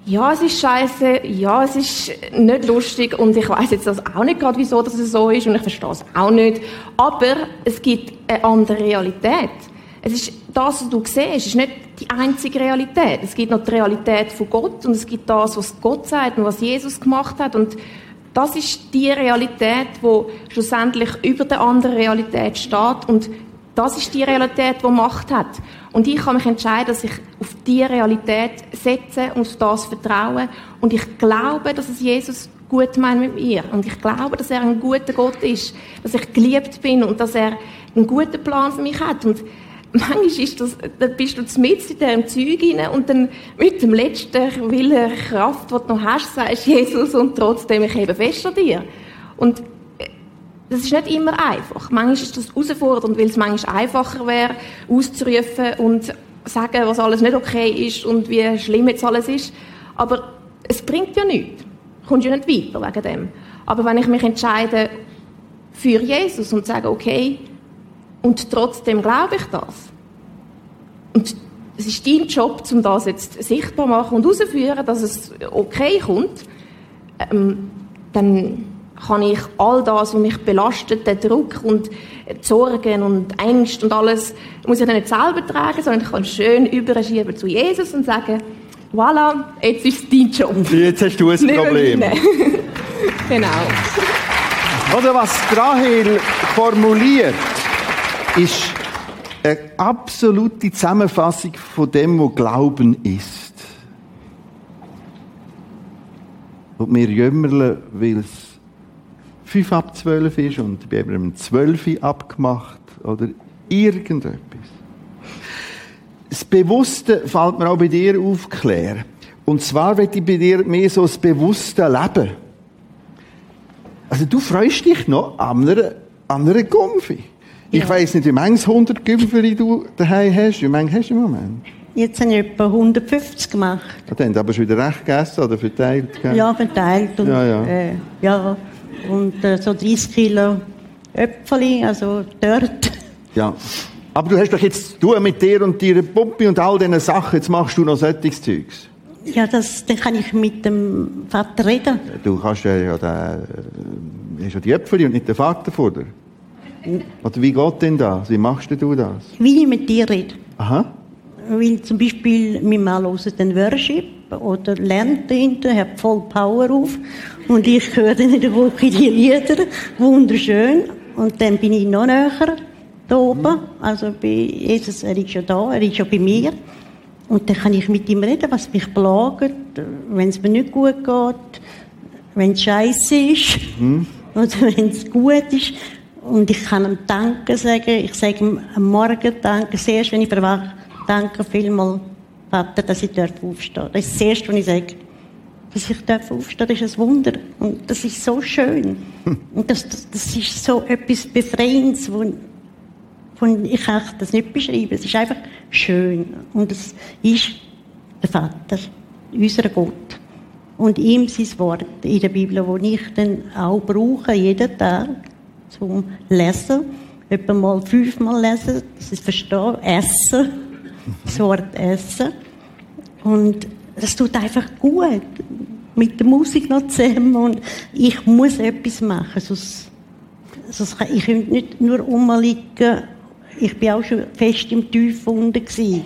ja, es ist scheiße, ja, es ist nicht lustig und ich weiß jetzt auch nicht gerade, wieso das so ist und ich verstehe es auch nicht. Aber es gibt eine andere Realität. Es ist das, was du siehst, ist nicht die einzige Realität. Es gibt noch die Realität von Gott und es gibt das, was Gott sagt und was Jesus gemacht hat und das ist die Realität, wo schlussendlich über der anderen Realität steht und das ist die Realität, die Macht hat. Und ich kann mich entscheiden, dass ich auf diese Realität setze und auf das vertraue. Und ich glaube, dass es Jesus gut meint mit mir. Und ich glaube, dass er ein guter Gott ist. Dass ich geliebt bin und dass er einen guten Plan für mich hat. Und manchmal ist das, dann bist du mit in diesem Zeug rein und dann mit dem letzten Willen, Kraft, die du noch hast, sagst Jesus und trotzdem, ich hebe fest an dir. Und das ist nicht immer einfach. Manchmal ist das herausfordernd, weil es manchmal einfacher wäre, auszurufen und sagen, was alles nicht okay ist und wie schlimm jetzt alles ist. Aber es bringt ja nichts. Kommst ja nicht weiter wegen dem. Aber wenn ich mich entscheide für Jesus und sage, okay, und trotzdem glaube ich das. Und es ist dein Job, um das jetzt sichtbar machen und herauszuführen, dass es okay kommt. Ähm, dann kann ich all das, was mich belastet, den Druck und Sorgen und Ängste und alles, muss ich dann nicht selber tragen, sondern ich kann schön überschieben zu Jesus und sagen, voilà, jetzt ist es dein Job. Jetzt hast du ein Problem. genau. Oder was Rahel formuliert, ist eine absolute Zusammenfassung von dem, was Glauben ist. Und wir jämmerle, weil es fünf ab zwölf ist und bei einem zwölf abgemacht oder irgendetwas. Das Bewusste fällt mir auch bei dir auf, Claire. Und zwar wird ich bei dir mehr so das bewusste Leben. Also du freust dich noch an einer, an einer Gumpfi. Ich ja. weiss nicht, wie viele 100 Gümpfeli du daheim hast. Wie viele hast du im Moment? Jetzt habe ich etwa 150 gemacht. Ja, dann aber schon wieder recht gegessen oder verteilt? Gell? Ja, verteilt. Und, ja, ja. Äh, ja. Und äh, so 30 Kilo Äpfel, also dort. Ja. Aber du hast doch jetzt du mit dir und deiner Pumpe und all diesen Sachen, jetzt machst du noch solches Zeugs. Ja, das, dann kann ich mit dem Vater reden. Du kannst ja, ja, den, äh, hast ja die Äpfel und nicht den Vater vor dir. Oder wie geht denn das? Wie machst du das? Wie ich mit dir rede. Aha. Weil zum Beispiel mein Mann hört den Worship oder lernt dahinter, hat voll Power auf und ich höre dann in der Woche die Lieder, wunderschön. Und dann bin ich noch näher da oben, also bei Jesus, er ist schon da, er ist schon bei mir. Und dann kann ich mit ihm reden, was mich plagt, wenn es mir nicht gut geht, wenn es scheiße ist oder wenn es gut ist. Und ich kann ihm Danke sagen. Ich sage ihm am Morgen Danke. Zuerst, wenn ich verwache, danke vielmals, Vater, dass ich dort aufstehe. Das ist das Erste, was ich sage. Dass ich darf aufstehen, das ist ein Wunder. Und das ist so schön. Und das, das, das ist so etwas Befreiendes, wo, wo ich kann das nicht beschreiben. Es ist einfach schön. Und es ist der Vater, unser Gott. Und ihm sein Wort in der Bibel, das ich dann auch brauche, jeden Tag zum Lesen. Etwa mal fünfmal lesen, dass ich es verstehe. Essen. Das Wort Essen. Und es tut einfach gut. Mit der Musik noch zusammen. Und ich muss etwas machen. Sonst, sonst kann ich könnte nicht nur rumliegen. Ich bin auch schon fest im gewesen.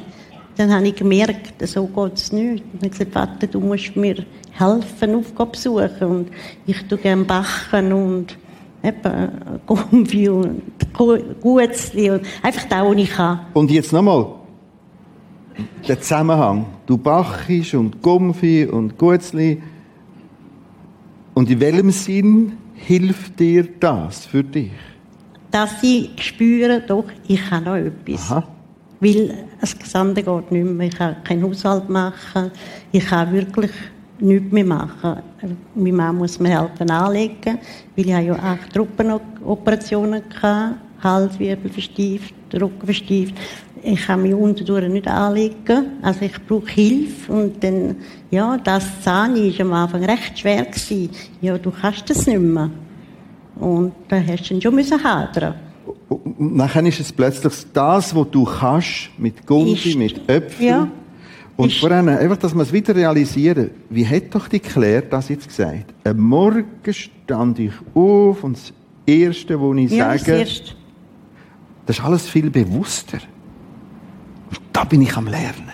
Dann habe ich gemerkt, so geht es nicht. Ich gesagt, Vater, du musst mir helfen, Aufgabe suchen. Und ich tue gerne backen und eben Gumbi und Gutzli einfach das, was ich kann. Und jetzt nochmal. Der Zusammenhang. Du bachst und Gumpfi und Gutzli. Und in welchem Sinn hilft dir das für dich? Dass ich spüre, doch, ich kann noch etwas. Aha. Weil das Gesamte geht nicht mehr. Ich kann keinen Haushalt machen. Ich kann wirklich nichts mehr machen. Meine Mann muss mir helfen anlegen, weil ich habe ja acht Truppenoperationen hatte. Hals, Wirbel verstieft, Rücken verstieft. Ich kann mich unterdurch nicht anlegen. Also ich brauche Hilfe. Und dann, ja, das Zahn war am Anfang recht schwer. Gewesen. Ja, du kannst das nicht mehr. Und da hast du dann schon müssen hadern. Und nachher ist es plötzlich das, was du kannst, mit Gummi, mit Äpfeln. Ja. Und vor allem, einfach, dass wir es wieder realisieren. Wie hat doch die Claire das jetzt gesagt? Am Morgen stand ich auf und das Erste, was ich Ja, das sage, erste. das ist alles viel bewusster. Da bin ich am Lernen.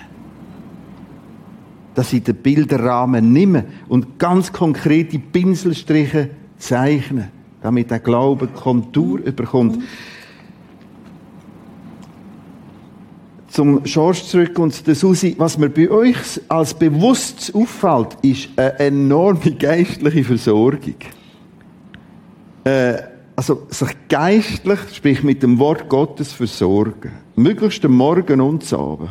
Dass ich den Bilderrahmen nehme und ganz konkrete Pinselstriche zeichne, damit der Glaube Kontur bekommt. Zum George zurück und zu Susi. Was mir bei euch als bewusst auffällt, ist eine enorme geistliche Versorgung. Äh, also sich geistlich, sprich mit dem Wort Gottes versorgen. Möglichst am Morgen und am Abend.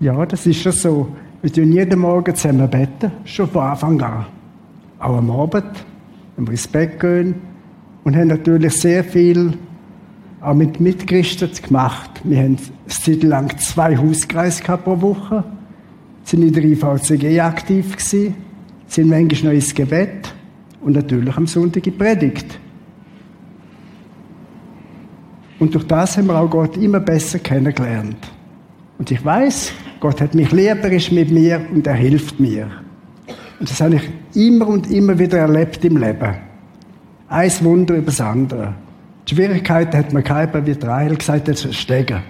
Ja, das ist schon so. Wir tun jeden Morgen zusammen beten, schon von Anfang an. Auch am Abend, wenn wir ins Bett gehen. Und haben natürlich sehr viel auch mit Mitchristen gemacht. Wir haben eine Zeit lang zwei Hauskreise pro Woche, sind in der IVCG aktiv gewesen, sind manchmal noch ins Gebet und natürlich am Sonntag in Predigt. Und durch das haben wir auch Gott immer besser kennengelernt. Und ich weiß, Gott hat mich lieb, ist mit mir und er hilft mir. Und das habe ich immer und immer wieder erlebt im Leben. Ein Wunder über das andere. Die Schwierigkeiten hat mir keiner, wie Rahel gesagt hat, verstecken.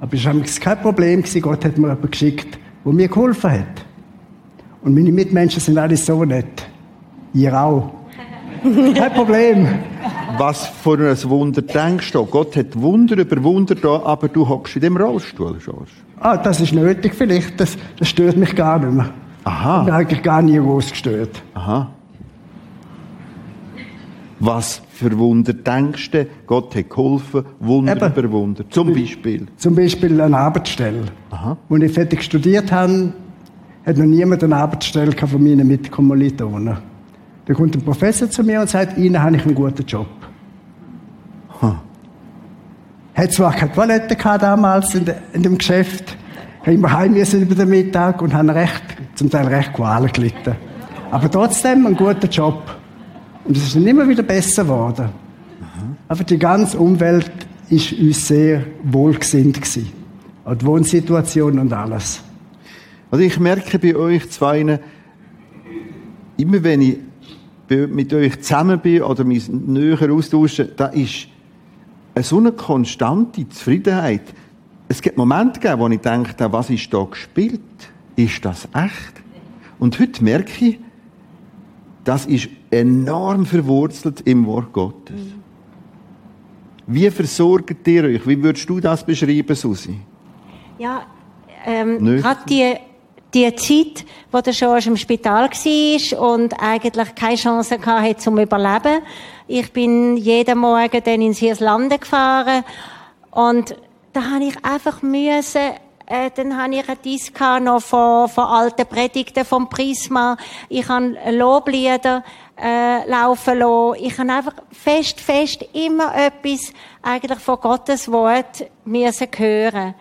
Aber es war kein Problem. Gott hat mir jemanden geschickt, der mir geholfen hat. Und meine Mitmenschen sind alle so nett. Ihr auch. kein Problem. Was für ein Wunder denkst du? Gott hat Wunder über Wunder da, aber du hockst in dem Rollstuhl, George. Ah, das ist nötig vielleicht. Das, das stört mich gar nicht mehr. Aha. Ich bin eigentlich gar nie groß gestört. Aha. Was für Wunder denkst du? Gott hat geholfen, Wunder Eben. über Wunder. Zum Beispiel. Zum Beispiel eine Arbeitsstelle. Aha. Als ich fertig studiert habe, hat noch niemand eine Arbeitsstelle von meinen Mitkommilitonen. Da kommt ein Professor zu mir und sagt, Ihnen habe ich einen guten Job. Hat zwar keine Toilette gehabt damals in, de, in dem Geschäft, habe immer heim müssen über den Mittag und habe recht, zum Teil recht Qualen gelitten. Aber trotzdem ein guter Job. Und es ist dann immer wieder besser geworden. Aber die ganze Umwelt ist uns sehr wohlgesinnt gewesen. Auch die Wohnsituation und alles. Also ich merke bei euch zwei, immer wenn ich mit euch zusammen bin oder mich näher austausche, da ist so eine konstante Zufriedenheit. Es gibt Momente gegeben, wo ich denke, was ist da gespielt? Ist das echt? Und heute merke ich, das ist enorm verwurzelt im Wort Gottes. Wie versorgt ihr euch? Wie würdest du das beschreiben, Susi? Ja, ähm, gerade die, die Zeit, wo der George im Spital war und eigentlich keine Chance hatte zum Überleben. Ich bin jeden Morgen dann ins Hirslande gefahren und da habe ich einfach müssen, äh, dann habe ich ein Disc noch von, von alten Predigten vom Prisma. Ich habe Loblieder äh, laufen lassen. Ich habe einfach fest, fest immer etwas eigentlich von Gottes Wort müssen hören.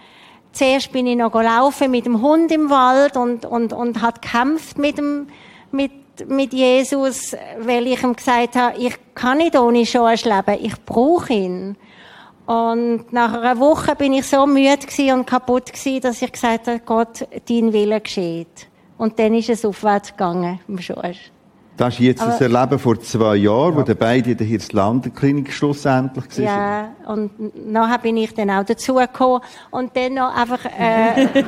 Zuerst bin ich noch laufen mit dem Hund im Wald und, und, und hat gekämpft mit dem, mit, mit Jesus, weil ich ihm gesagt habe, ich kann nicht ohne George leben, ich brauche ihn. Und nach einer Woche bin ich so müde und kaputt gewesen, dass ich gesagt habe, Gott, dein Wille geschieht. Und dann ist es aufwärts gegangen, im George. Das ist jetzt Aber- das Erleben vor zwei Jahren, wo der beide in der Hirslanden-Klinik schlussendlich waren. Ja, und nachher bin ich dann auch dazugekommen. Und dann noch einfach, äh,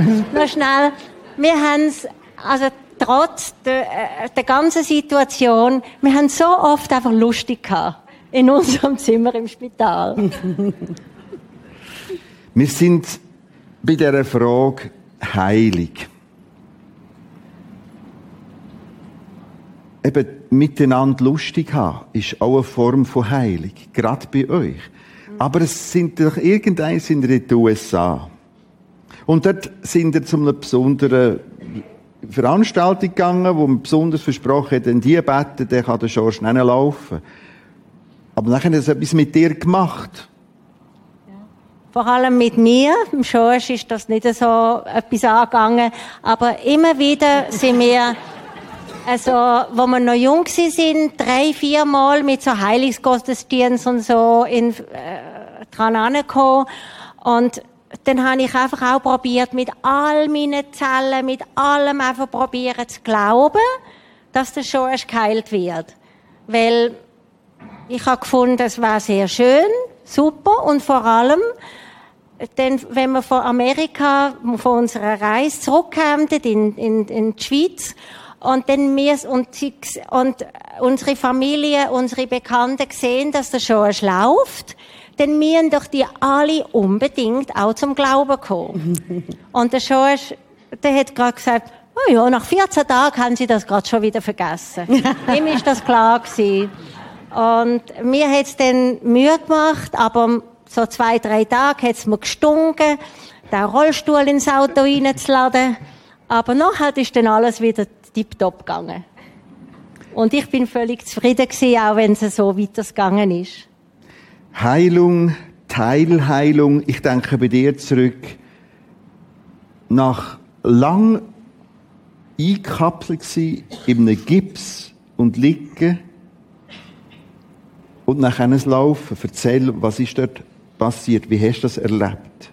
noch schnell. Wir haben's, also trotz der, äh, der ganzen Situation, wir haben so oft einfach lustig gehabt. In unserem Zimmer im Spital. Wir sind bei dieser Frage heilig. Eben miteinander lustig haben, ist auch eine Form von Heilig, gerade bei euch. Aber es sind doch irgendein sind ihr in den USA. Und dort sind ihr zu einer besonderen Veranstaltung gegangen, wo man besonders versprochen hat, wenn die beten, dann kann der George nicht laufen. Aber nachher hat es etwas mit dir gemacht. Vor allem mit mir. Im George ist das nicht so etwas angegangen. Aber immer wieder sind wir, also, wo wir noch jung sind, drei, vier Mal mit so Heiligsgottesdienst und so in, äh, dran angekommen. Und dann habe ich einfach auch probiert, mit all meinen Zellen, mit allem einfach probieren zu glauben, dass der George geheilt wird. Weil ich habe gefunden, es war sehr schön, super und vor allem, denn wenn wir von Amerika, von unserer Reise zurückkamen in, in, in die Schweiz und dann wir und, und unsere Familie, unsere Bekannten sehen, dass der George läuft, dann müssen doch die alle unbedingt auch zum Glauben kommen. und der George, der hat gerade gesagt, oh ja, nach 14 Tagen haben sie das gerade schon wieder vergessen. Ihm ist das klar gewesen. Und mir hat es dann Mühe gemacht, aber so zwei, drei Tage hat es mir gestunken, den Rollstuhl ins Auto reinzuladen. Aber nachher ist dann alles wieder tipptopp gegangen. Und ich bin völlig zufrieden gewesen, auch wenn es so weitergegangen ist. Heilung, Teilheilung. Ich denke bei dir zurück. Nach lang eingekapselt gsi in einem Gips und liegen und nachher ein Laufen. Erzähl, was ist dort passiert? Wie hast du das erlebt?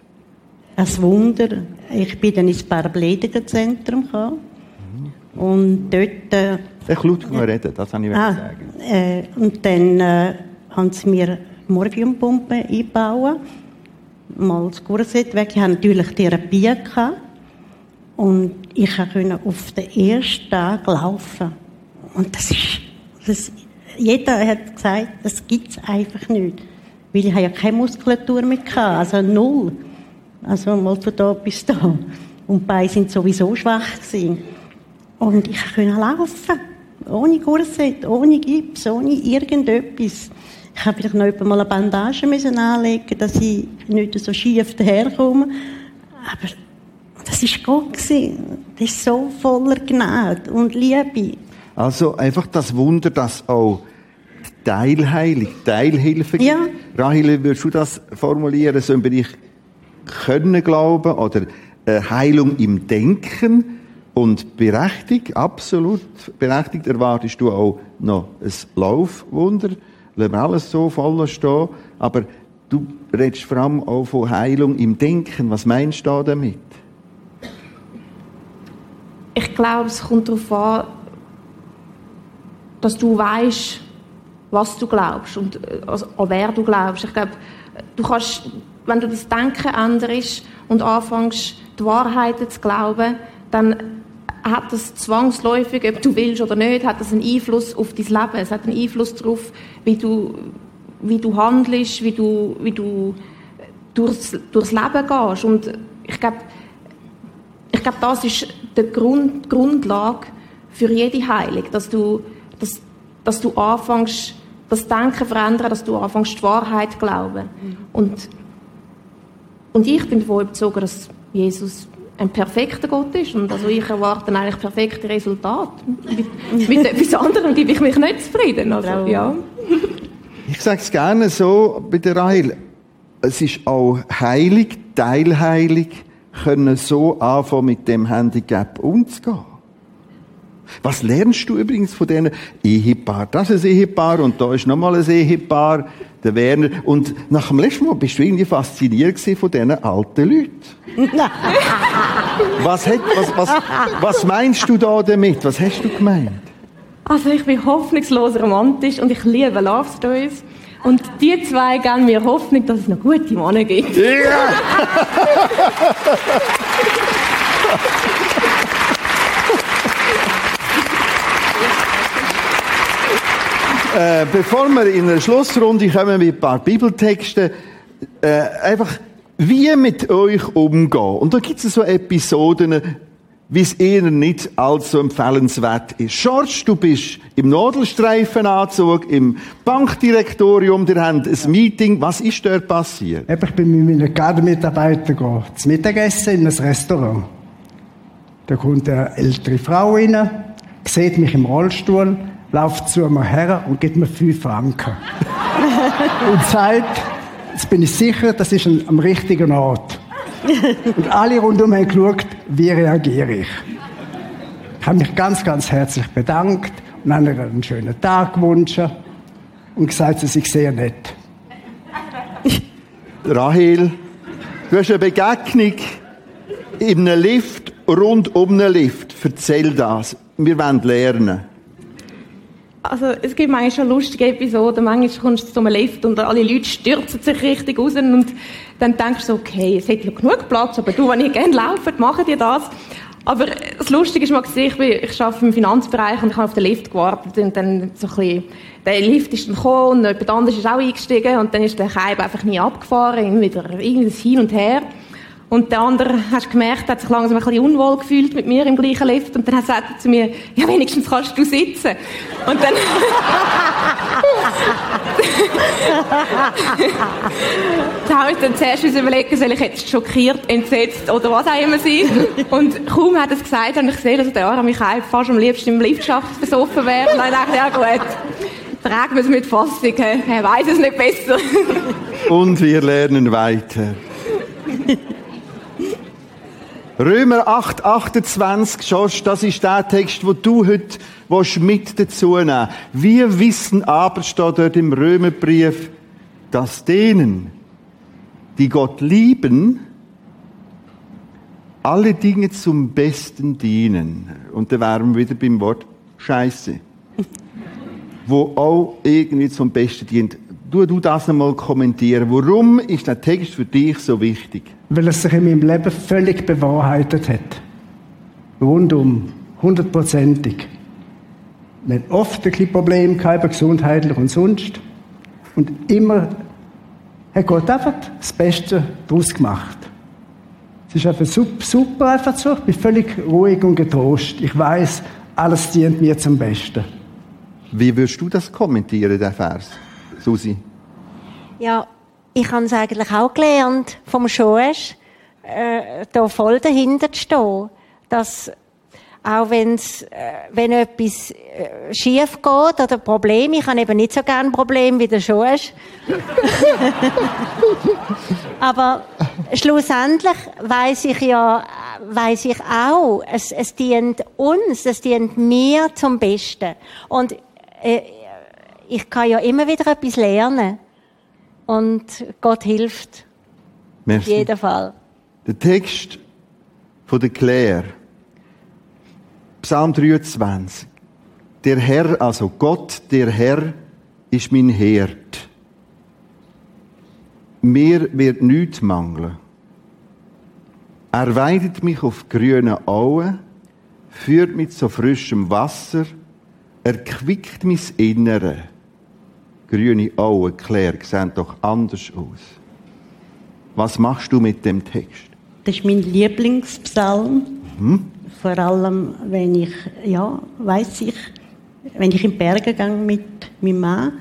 Ein Wunder. Ich bin dann ins Paraplegikerzentrum gekommen. Und dort, äh, Ich laut reden, das kann ich ah, sagen. äh, und dann äh, haben sie mir Morphiumpumpe eingebaut. Mal das Kurset weg. Ich hatte natürlich Therapie. Gehabt. Und ich konnte auf den ersten Tag laufen. Und das ist, das, jeder hat gesagt, das gibt es einfach nicht. Weil ich ja keine Muskulatur mehr gehabt, also null. Also mal von da bis da. Und die Beine sind sowieso schwach gewesen. Und ich konnte laufen. Ohne Korsett, ohne Gips, ohne irgendetwas. Ich habe vielleicht noch etwa mal eine Bandage müssen anlegen, dass ich nicht so schief daherkomme. Aber das war Gott. Das ist so voller Gnade und Liebe. Also einfach das Wunder, dass auch die Teilheilung, Teilhilfe gibt. Ja. Rahel, würdest du das formulieren, so im Bereich Können glauben oder äh, Heilung im Denken und berechtigt, absolut berechtigt, erwartest du auch noch ein Laufwunder. Lassen wir alles so voll stehen. Aber du redest vor allem auch von Heilung im Denken. Was meinst du da damit? Ich glaube, es kommt darauf an, dass du weißt, was du glaubst und äh, also, an wer du glaubst. Ich glaube, du kannst, wenn du das Denken änderst und anfängst, die Wahrheiten zu glauben, dann hat das zwangsläufig, ob du willst oder nicht, hat das einen Einfluss auf dein Leben. Es hat einen Einfluss darauf, wie du, wie du handelst, wie du, wie du durchs, durchs Leben gehst. Und ich glaube, ich glaube, das ist die Grund, Grundlage für jede Heilung, dass du, dass, dass du anfängst, das Denken verändern, dass du anfängst, die Wahrheit zu glauben. Und, und ich bin davon überzeugt, dass Jesus ein perfekter Gott ist. Und also ich erwarte eigentlich perfekte Resultate. Mit, mit etwas anderem gebe ich mich nicht zufrieden. Also, ja. Ich sage es gerne so bei der Rahel. Es ist auch heilig, teilheilig, können so anfangen, mit dem Handicap umzugehen. Was lernst du übrigens von diesen Ehepaar? Das ist ein Ehepaar und da ist nochmal ein Ehepaar, der Werner. Und nach dem letzten Mal bist du irgendwie fasziniert von diesen alten Leuten. was, hat, was, was, was meinst du da damit? Was hast du gemeint? Also ich bin hoffnungslos romantisch und ich liebe Love Stories. Und die zwei geben mir Hoffnung, dass es noch gute Männer gibt. Ja! Äh, bevor wir in eine Schlussrunde kommen mit ein paar Bibeltexten, äh, einfach wie mit euch umgehen. Und da gibt es so Episoden, wie es eher nicht allzu empfehlenswert ist. George, du bist im Nadelstreifenanzug, im Bankdirektorium, der haben ein Meeting. Was ist dort passiert? Ich bin mit meinen Gartenmitarbeitern zum Mittagessen in ein Restaurant. Da kommt eine ältere Frau rein, sieht mich im Rollstuhl, läuft zu mir her und gibt mir fünf Franken. und sagt, jetzt bin ich sicher, das ist ein, am richtigen Ort. und alle rundum haben geschaut, wie reagiere ich. Ich habe mich ganz, ganz herzlich bedankt und habe ihr einen schönen Tag gewünscht und gesagt, dass ich sehr nett. Rahel, du hast eine Begegnung in einem Lift, rund um einen Lift. Erzähl das. Wir wollen lernen. Also, es gibt manchmal schon lustige Episoden. Manchmal kommst du zu einem Lift und alle Leute stürzen sich richtig raus und dann denkst du okay, es hat ja genug Platz, aber du, wenn ich gerne laufe, machen die das. Aber das Lustige ist mal ich, bin, ich arbeite im Finanzbereich und ich habe auf den Lift gewartet und dann so ein bisschen, der Lift ist dann gekommen und jemand anderes ist auch eingestiegen und dann ist der Keib einfach nie abgefahren, irgendwie wieder irgendwie Hin und Her. Und der andere, hast du gemerkt, hat sich langsam ein bisschen unwohl gefühlt mit mir im gleichen Lift. Und dann sagt er zu mir, ja, wenigstens kannst du sitzen. Und dann... da habe ich dann zuerst überlegt, soll ich jetzt schockiert, entsetzt oder was auch immer sein. Und kaum hat er es gesagt, habe ich gesehen, dass der Arme mich fast am liebsten im Liftschacht versoffen wäre. Und dann dachte ich, ja gut, tragen wir es mit Fassung, er weiß es nicht besser. Und wir lernen weiter. Römer 8, 28, Josh, das ist der Text, wo du heute mit dazu nehmen Wir wissen aber, steht dort im Römerbrief, dass denen, die Gott lieben, alle Dinge zum Besten dienen. Und da wären wir wieder beim Wort Scheiße. wo auch irgendwie zum Besten dient. Du, du das einmal kommentieren. Warum ist der Text für dich so wichtig? Weil es sich in meinem Leben völlig bewahrheitet hat. Rundum. Hundertprozentig. Wir haben oft ein bisschen Probleme gehabt, gesundheitlich und sonst. Und immer hat Gott einfach das Beste daraus gemacht. Es ist einfach super, einfach so. Ich bin völlig ruhig und getrost. Ich weiß, alles dient mir zum Besten. Wie würdest du das kommentieren, der Vers? Susi? Ja, ich habe es eigentlich auch gelernt vom Schoesch, äh, da voll dahinter zu stehen. Dass auch wenn's, äh, wenn etwas äh, schief geht oder Probleme, ich habe eben nicht so gerne Probleme wie der Schoesch. Aber schlussendlich weiß ich ja, weiß ich auch, es, es dient uns, es dient mir zum Besten. Und äh, ich kann ja immer wieder etwas lernen. Und Gott hilft. Merci. In jedem Fall. Der Text von der Claire. Psalm 23. Der Herr, also Gott, der Herr, ist mein Herd. Mir wird nichts mangeln. Er weidet mich auf grünen Auen, führt mich zu frischem Wasser, er quickt mein Innere. Grüne Auen, Claire, sehen doch anders aus. Was machst du mit dem Text? Das ist mein Lieblingspsalm. Mhm. Vor allem, wenn ich, ja, weiß ich, wenn ich in die Berge gehe mit meinem Mann,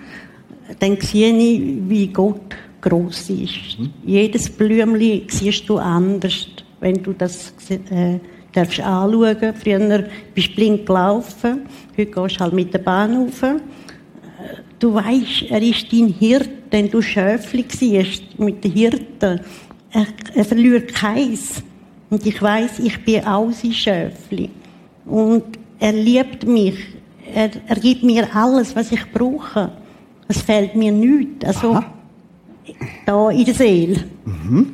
dann sehe ich, wie Gott groß ist. Mhm. Jedes Blümchen siehst du anders, wenn du das äh, darfst anschauen. Früher bist du blind gelaufen, heute gehst du halt mit der Bahn rauf. Du weißt, er ist dein Hirt, denn du Schöfli siehst mit den Hirten. Er, er verliert keins. Und ich weiß, ich bin auch sein Schöfli. Und er liebt mich. Er, er gibt mir alles, was ich brauche. Es fehlt mir nichts. Also, Aha. da in der Seele.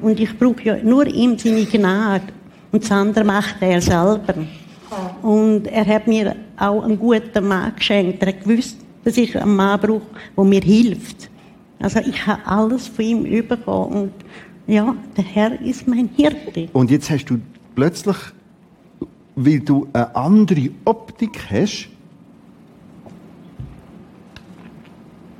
Und ich brauche ja nur ihm seine Gnade. Und das andere macht er selber. Und er hat mir auch einen guten Mann geschenkt. Er hat gewusst, dass ich einen Mann brauche, der mir hilft. Also ich habe alles von ihm bekommen. Und ja, der Herr ist mein Hirte. Und jetzt hast du plötzlich, weil du eine andere Optik hast,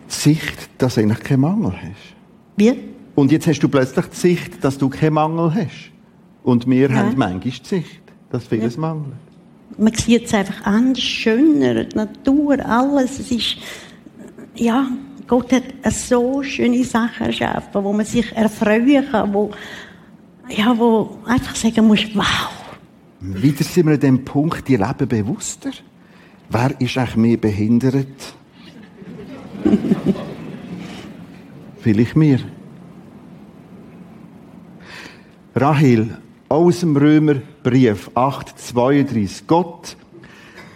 Sicht, dass du eigentlich keinen Mangel hast. Wie? Und jetzt hast du plötzlich die Sicht, dass du keinen Mangel hast. Und wir Ja. haben manchmal die Sicht, dass vieles mangelt. Man sieht es einfach anders, schöner, die Natur, alles. Es ist, ja, Gott hat so schöne Sachen erschaffen, wo man sich erfreuen kann, wo, ja, wo einfach sagen muss, wow. Wieder sind wir an dem Punkt, die leben bewusster. Wer ist eigentlich mehr behindert? Vielleicht mir. Rahel, aus dem Römerbrief 8,32. Gott,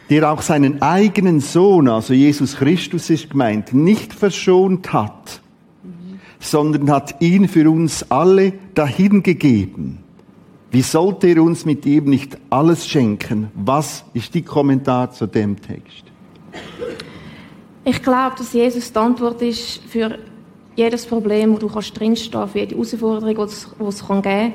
der auch seinen eigenen Sohn, also Jesus Christus ist gemeint, nicht verschont hat, sondern hat ihn für uns alle dahingegeben. Wie sollte er uns mit ihm nicht alles schenken? Was ist die Kommentar zu dem Text? Ich glaube, dass Jesus die Antwort ist für jedes Problem, wo du kannst drinstehen, für jede Herausforderung, die es, geben kann.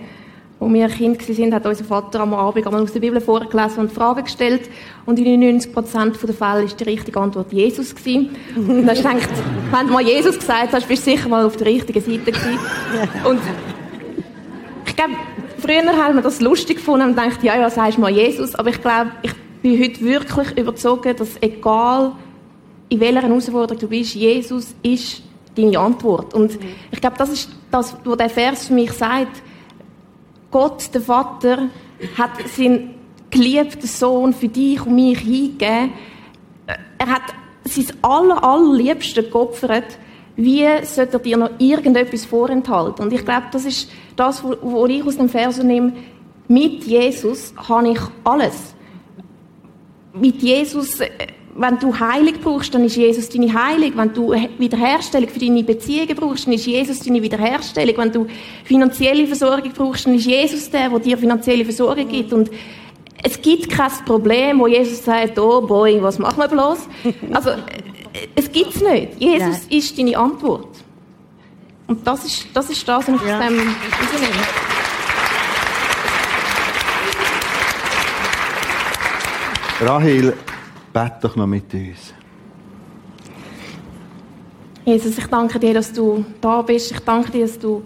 Als wir Kind waren, hat unser Vater am Abend einmal aus der Bibel vorgelesen und Fragen gestellt. Und in 99% der Fälle war die richtige Antwort Jesus. Gewesen. Und dann du gedacht, wenn du mal Jesus gesagt hast, bist du sicher mal auf der richtigen Seite gewesen. Und ich glaube, früher haben wir das lustig gefunden und gedacht, ja, ja, sagst mal Jesus. Aber ich glaube, ich bin heute wirklich überzeugt, dass egal in welcher Herausforderung du bist, Jesus ist deine Antwort. Und ich glaube, das ist das, was der Vers für mich sagt. Gott, der Vater, hat seinen geliebten Sohn für dich und mich hingegeben. Er hat sein aller, allerliebste geopfert. Wie sollte er dir noch irgendetwas vorenthalten? Und ich glaube, das ist das, was ich aus dem Vers nehme. Mit Jesus habe ich alles. Mit Jesus, äh, wenn du Heilig brauchst, dann ist Jesus deine Heilig. Wenn du Wiederherstellung für deine Beziehungen brauchst, dann ist Jesus deine Wiederherstellung. Wenn du finanzielle Versorgung brauchst, dann ist Jesus der, der dir finanzielle Versorgung gibt. Und es gibt kein Problem, wo Jesus sagt, oh boy, was machen wir bloß? Also, äh, es gibt's nicht. Jesus Nein. ist deine Antwort. Und das ist das, ist das was ich Ja. aus dem rausnehme. Rahel, bett doch noch mit uns. Jesus, ich danke dir, dass du da bist. Ich danke dir, dass du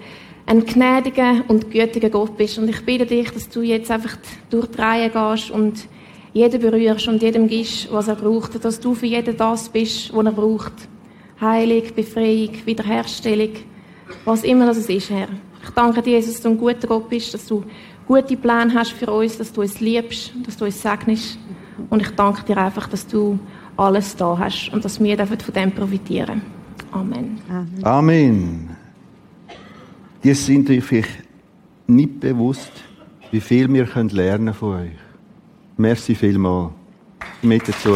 ein gnädiger und gütiger Gott bist. Und ich bitte dich, dass du jetzt einfach durch die Reihe gehst und jeden berührst und jedem gibst, was er braucht. Dass du für jeden das bist, was er braucht. Heilung, Befreiung, Wiederherstellung, was immer das ist, Herr. Ich danke dir, Jesus, dass du ein guter Gott bist, dass du gute Pläne hast für uns, dass du uns liebst, dass du uns segnest. Und ich danke dir einfach, dass du alles da hast und dass wir von dem profitieren. Amen. Amen. Die sind euch nicht bewusst, wie viel wir lernen von euch. Merci vielmals. Mit dazu.